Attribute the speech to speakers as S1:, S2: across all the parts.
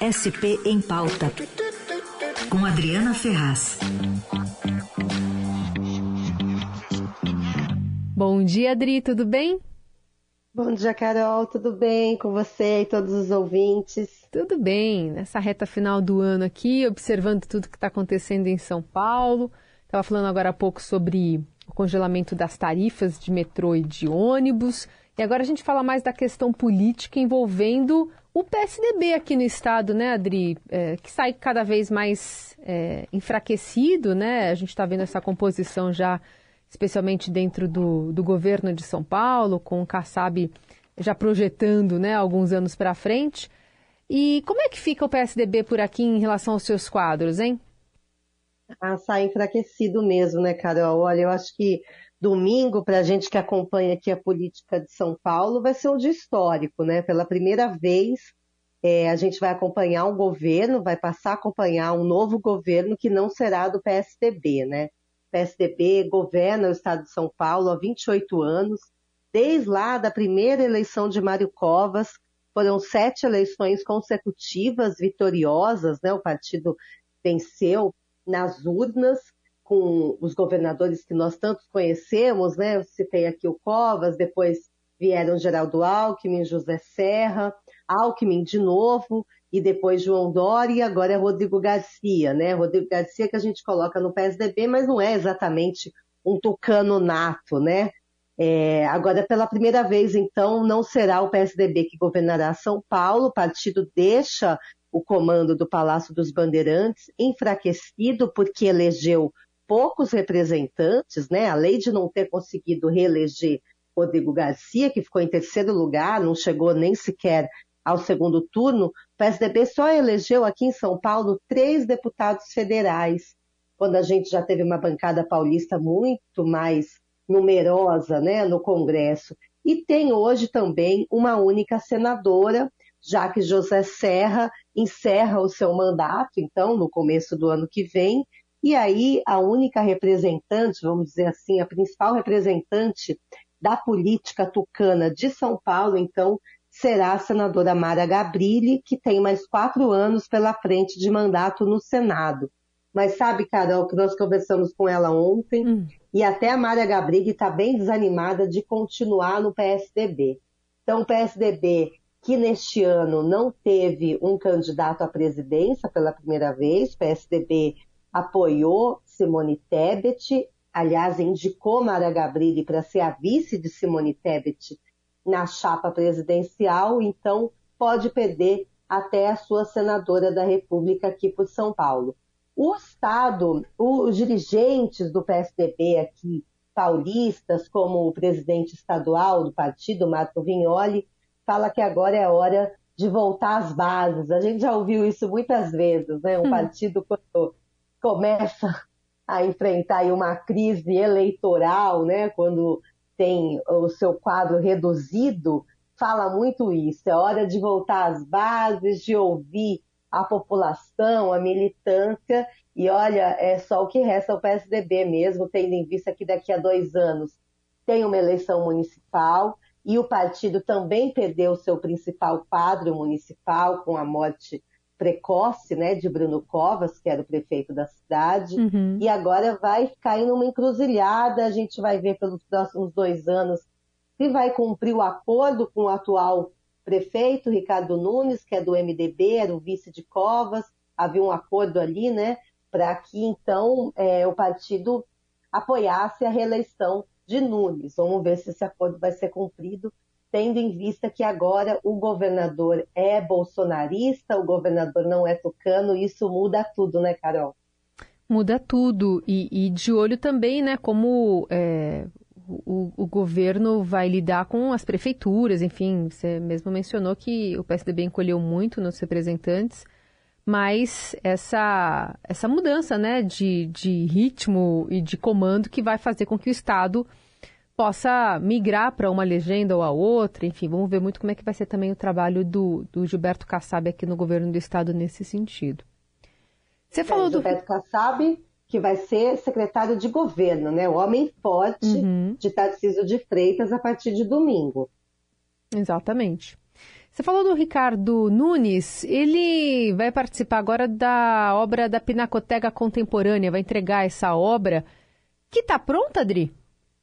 S1: SP em Pauta, com Adriana Ferraz.
S2: Bom dia, Adri, tudo bem?
S3: Bom dia, Carol, tudo bem com você e todos os ouvintes?
S2: Tudo bem, nessa reta final do ano aqui, observando tudo que está acontecendo em São Paulo. Estava falando agora há pouco sobre o congelamento das tarifas de metrô e de ônibus. E agora a gente fala mais da questão política envolvendo o PSDB aqui no estado, né, Adri? É, que sai cada vez mais é, enfraquecido, né? A gente está vendo essa composição já, especialmente dentro do, do governo de São Paulo, com o Kassab já projetando né, alguns anos para frente. E como é que fica o PSDB por aqui em relação aos seus quadros, hein?
S3: Ah, sai enfraquecido mesmo, né, Carol? Olha, eu acho que domingo, para a gente que acompanha aqui a política de São Paulo, vai ser um dia histórico, né? Pela primeira vez, é, a gente vai acompanhar um governo, vai passar a acompanhar um novo governo que não será do PSDB, né? O PSDB governa o estado de São Paulo há 28 anos, desde lá da primeira eleição de Mário Covas, foram sete eleições consecutivas vitoriosas, né? O partido venceu nas urnas, com os governadores que nós tantos conhecemos, né? Eu citei aqui o Covas, depois vieram Geraldo Alckmin, José Serra, Alckmin de novo, e depois João Dória, e agora é Rodrigo Garcia, né? Rodrigo Garcia que a gente coloca no PSDB, mas não é exatamente um tucano nato, né? É, agora, pela primeira vez, então, não será o PSDB que governará São Paulo, o partido deixa o comando do Palácio dos Bandeirantes enfraquecido porque elegeu poucos representantes, né? Além de não ter conseguido reeleger Rodrigo Garcia, que ficou em terceiro lugar, não chegou nem sequer ao segundo turno, o PSDB só elegeu aqui em São Paulo três deputados federais, quando a gente já teve uma bancada paulista muito mais numerosa né, no Congresso. E tem hoje também uma única senadora, já que José Serra encerra o seu mandato, então, no começo do ano que vem, e aí, a única representante, vamos dizer assim, a principal representante da política tucana de São Paulo, então, será a senadora Mara Gabrilli, que tem mais quatro anos pela frente de mandato no Senado. Mas sabe, Carol, que nós conversamos com ela ontem, hum. e até a Mara Gabrilli está bem desanimada de continuar no PSDB. Então, o PSDB, que neste ano não teve um candidato à presidência pela primeira vez, PSDB apoiou Simone Tebet, aliás, indicou Mara Gabrilli para ser a vice de Simone Tebet na chapa presidencial, então pode perder até a sua senadora da República aqui por São Paulo. O Estado, os dirigentes do PSDB aqui, paulistas, como o presidente estadual do partido, Marco Vignoli, fala que agora é hora de voltar às bases. A gente já ouviu isso muitas vezes, né? Um hum. partido quando começa a enfrentar uma crise eleitoral, né, quando tem o seu quadro reduzido, fala muito isso. É hora de voltar às bases, de ouvir a população, a militância, e olha, é só o que resta ao PSDB mesmo, tendo em vista que daqui a dois anos tem uma eleição municipal, e o partido também perdeu seu principal quadro municipal com a morte precoce, né, de Bruno Covas, que era o prefeito da cidade, uhum. e agora vai cair numa encruzilhada, a gente vai ver pelos próximos dois anos se vai cumprir o acordo com o atual prefeito, Ricardo Nunes, que é do MDB, era o vice de Covas, havia um acordo ali, né, para que então é, o partido apoiasse a reeleição de Nunes. Vamos ver se esse acordo vai ser cumprido tendo em vista que agora o governador é bolsonarista, o governador não é tucano, isso muda tudo, né, Carol?
S2: Muda tudo. E, e de olho também, né, como é, o, o, governo vai lidar com as prefeituras, enfim, você mesmo mencionou que o PSDB encolheu muito nos representantes, mas essa, essa mudança, né, de, de ritmo e de comando que vai fazer com que o Estado possa migrar para uma legenda ou a outra, enfim, vamos ver muito como é que vai ser também o trabalho do, do Gilberto Kassab aqui no governo do estado nesse sentido.
S3: Você falou é, do Gilberto Kassab, que vai ser secretário de governo, né? O homem forte uhum. de Tarcísio de Freitas a partir de domingo.
S2: Exatamente. Você falou do Ricardo Nunes, ele vai participar agora da obra da Pinacoteca Contemporânea, vai entregar essa obra, que está pronta, Adri?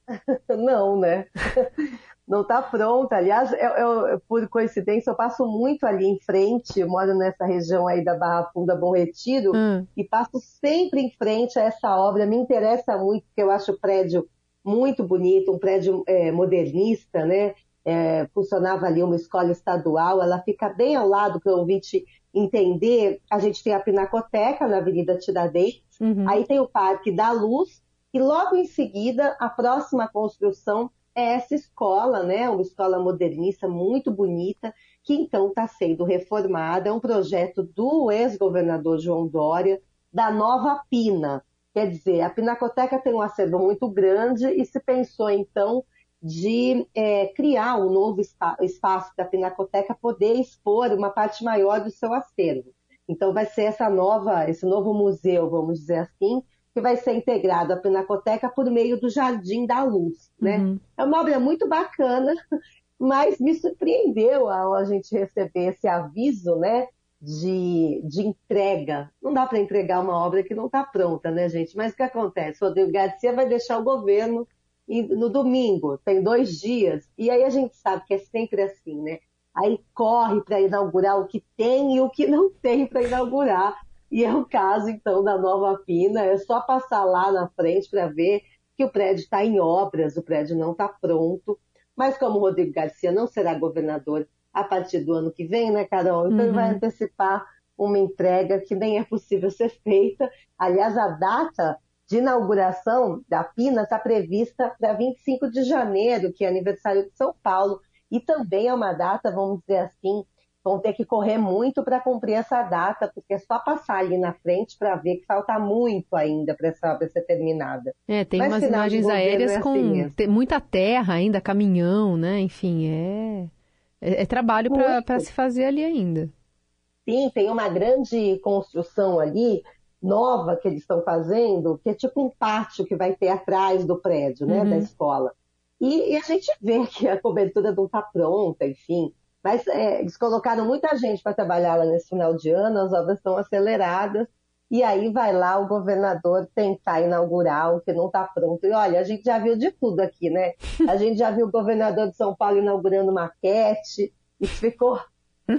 S3: Não, né? Não está pronta. Aliás, eu, eu, por coincidência, eu passo muito ali em frente, eu moro nessa região aí da Barra Funda Bom Retiro, hum. e passo sempre em frente a essa obra. Me interessa muito, porque eu acho o prédio muito bonito, um prédio é, modernista, né? É, funcionava ali uma escola estadual, ela fica bem ao lado para o ouvinte entender. A gente tem a Pinacoteca na Avenida Tiradentes, uhum. aí tem o Parque da Luz, e logo em seguida a próxima construção é essa escola, né? Uma escola modernista muito bonita, que então está sendo reformada. É um projeto do ex-governador João Dória, da Nova Pina. Quer dizer, a Pinacoteca tem um acervo muito grande e se pensou, então, de é, criar um novo espaço da Pinacoteca poder expor uma parte maior do seu acervo. Então, vai ser essa nova, esse novo museu, vamos dizer assim, que vai ser integrado à Pinacoteca por meio do Jardim da Luz. Né? Uhum. É uma obra muito bacana, mas me surpreendeu ao a gente receber esse aviso, né? de, de entrega. Não dá para entregar uma obra que não está pronta, né, gente? Mas o que acontece? O Rodrigo Garcia vai deixar o governo no domingo, tem dois dias, e aí a gente sabe que é sempre assim, né? Aí corre para inaugurar o que tem e o que não tem para inaugurar. E é o caso, então, da Nova Pina. É só passar lá na frente para ver que o prédio está em obras, o prédio não está pronto. Mas como o Rodrigo Garcia não será governador a partir do ano que vem, né, Carol? Então uhum. ele vai uhum. antecipar uma entrega que nem é possível ser feita. Aliás, a data de inauguração da Pina está prevista para 25 de janeiro, que é aniversário de São Paulo, e também é uma data, vamos dizer assim, vão ter que correr muito para cumprir essa data, porque é só passar ali na frente para ver que falta muito ainda para essa obra ser terminada.
S2: É, tem Mas umas imagens aéreas é com assim muita terra ainda, caminhão, né? Enfim, é é, é trabalho para se fazer ali ainda.
S3: Sim, tem uma grande construção ali, nova que eles estão fazendo, que é tipo um pátio que vai ter atrás do prédio, né, uhum. da escola. E, e, a gente vê que a cobertura não está pronta, enfim. Mas é, eles colocaram muita gente para trabalhar lá nesse final de ano, as obras estão aceleradas, e aí vai lá o governador tentar inaugurar o que não está pronto. E olha, a gente já viu de tudo aqui, né? A gente já viu o governador de São Paulo inaugurando maquete, e ficou,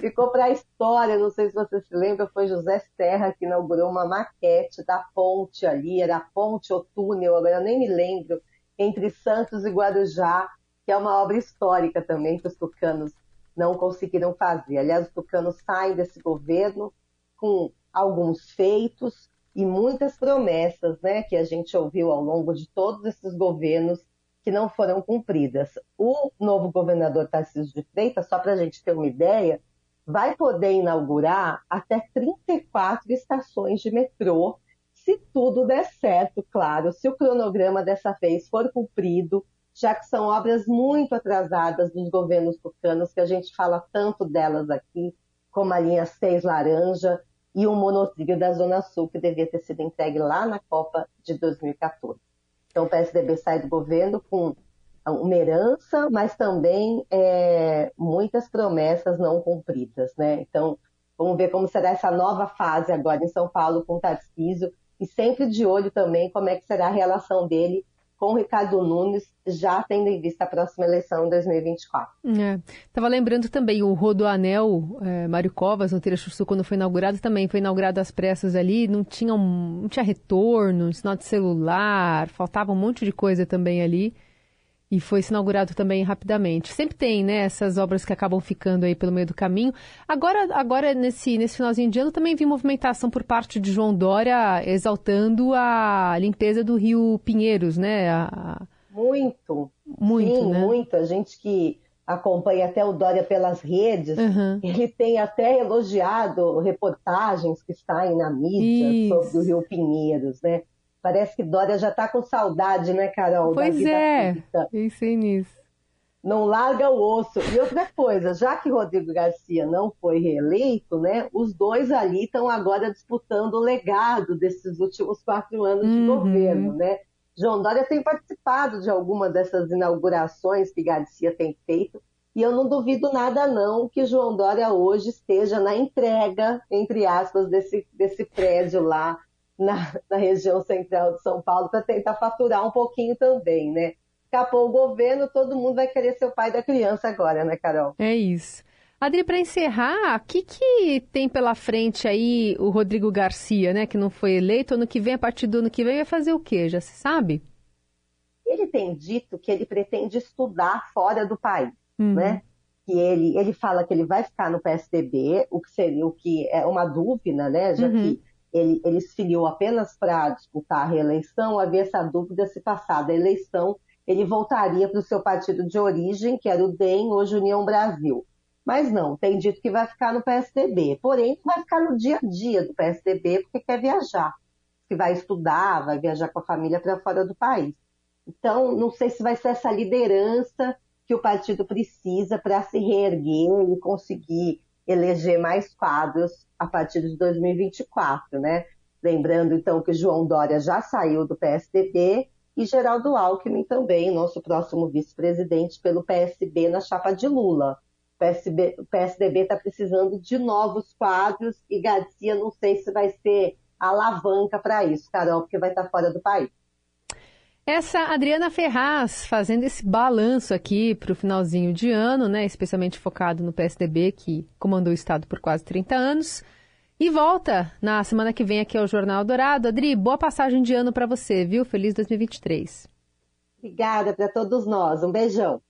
S3: ficou para a história. Não sei se você se lembra, foi José Serra que inaugurou uma maquete da ponte ali, era a ponte ou túnel, agora eu nem me lembro, entre Santos e Guarujá, que é uma obra histórica também que os tucanos não conseguiram fazer. Aliás, os tucanos saem desse governo com alguns feitos e muitas promessas né, que a gente ouviu ao longo de todos esses governos que não foram cumpridas. O novo governador Tarcísio de Freitas, só para a gente ter uma ideia, vai poder inaugurar até 34 estações de metrô, se tudo der certo, claro, se o cronograma dessa vez for cumprido, já que são obras muito atrasadas dos governos tucanos, que a gente fala tanto delas aqui, como a linha 6 laranja, e um monotrilho da Zona Sul, que devia ter sido entregue lá na Copa de 2014. Então, o PSDB sai do governo com uma herança, mas também é, muitas promessas não cumpridas. Né? Então, vamos ver como será essa nova fase agora em São Paulo com o Tarcísio, e sempre de olho também como é que será a relação dele com o Ricardo Nunes, já tendo em vista a próxima eleição em 2024.
S2: Estava é. lembrando também o Rodoanel é, Mário Covas, no Trecho quando foi inaugurado, também foi inaugurado às pressas ali, não tinha, um, não tinha retorno, sinal de celular, faltava um monte de coisa também ali e foi inaugurado também rapidamente. Sempre tem, né, essas obras que acabam ficando aí pelo meio do caminho. Agora, agora nesse, nesse finalzinho de ano, também vi movimentação por parte de João Dória exaltando a limpeza do Rio Pinheiros, né? A...
S3: Muito.
S2: Muito,
S3: Sim,
S2: né?
S3: muito. A gente que acompanha até o Dória pelas redes, uhum. ele tem até elogiado reportagens que saem na mídia Isso. sobre o Rio Pinheiros, né? Parece que Dória já está com saudade, né, Carol?
S2: Pois é, pensei nisso.
S3: Não larga o osso. E outra coisa, já que Rodrigo Garcia não foi reeleito, né, os dois ali estão agora disputando o legado desses últimos quatro anos uhum. de governo, né? João Dória tem participado de alguma dessas inaugurações que Garcia tem feito E eu não duvido nada, não, que João Dória hoje esteja na entrega, entre aspas, desse, desse prédio lá na, na região central de São Paulo para tentar faturar um pouquinho também, né? Escapou o governo, todo mundo vai querer ser o pai da criança agora, né, Carol?
S2: É isso. Adri, para encerrar, o que, que tem pela frente aí o Rodrigo Garcia, né, que não foi eleito, ano que vem, a partir do ano que vem, vai fazer o quê? Já se sabe?
S3: Ele tem dito que ele pretende estudar fora do país, uhum. né? Que ele, ele fala que ele vai ficar no PSDB, o que seria o que é uma dúvida, né? Já uhum. que ele, ele se filiou apenas para disputar a reeleição, havia essa dúvida se passada a eleição, ele voltaria para o seu partido de origem, que era o DEM, hoje União Brasil. Mas não, tem dito que vai ficar no PSDB. Porém, vai ficar no dia a dia do PSDB, porque quer viajar. Que vai estudar, vai viajar com a família para fora do país. Então, não sei se vai ser essa liderança que o partido precisa para se reerguer e conseguir eleger mais quadros a partir de 2024, né? Lembrando, então, que João Dória já saiu do PSDB e Geraldo Alckmin também, nosso próximo vice-presidente pelo PSB na chapa de Lula. O, PSB, PSDB está precisando de novos quadros e Garcia não sei se vai ser alavanca para isso, Carol, porque vai estar tá fora do país.
S2: Essa Adriana Ferraz fazendo esse balanço aqui para o finalzinho de ano, né, especialmente focado no PSDB, que comandou o Estado por quase 30 anos. E volta na semana que vem aqui ao Jornal Dourado. Adri, boa passagem de ano para você, viu? Feliz 2023.
S3: Obrigada para todos nós. Um beijão.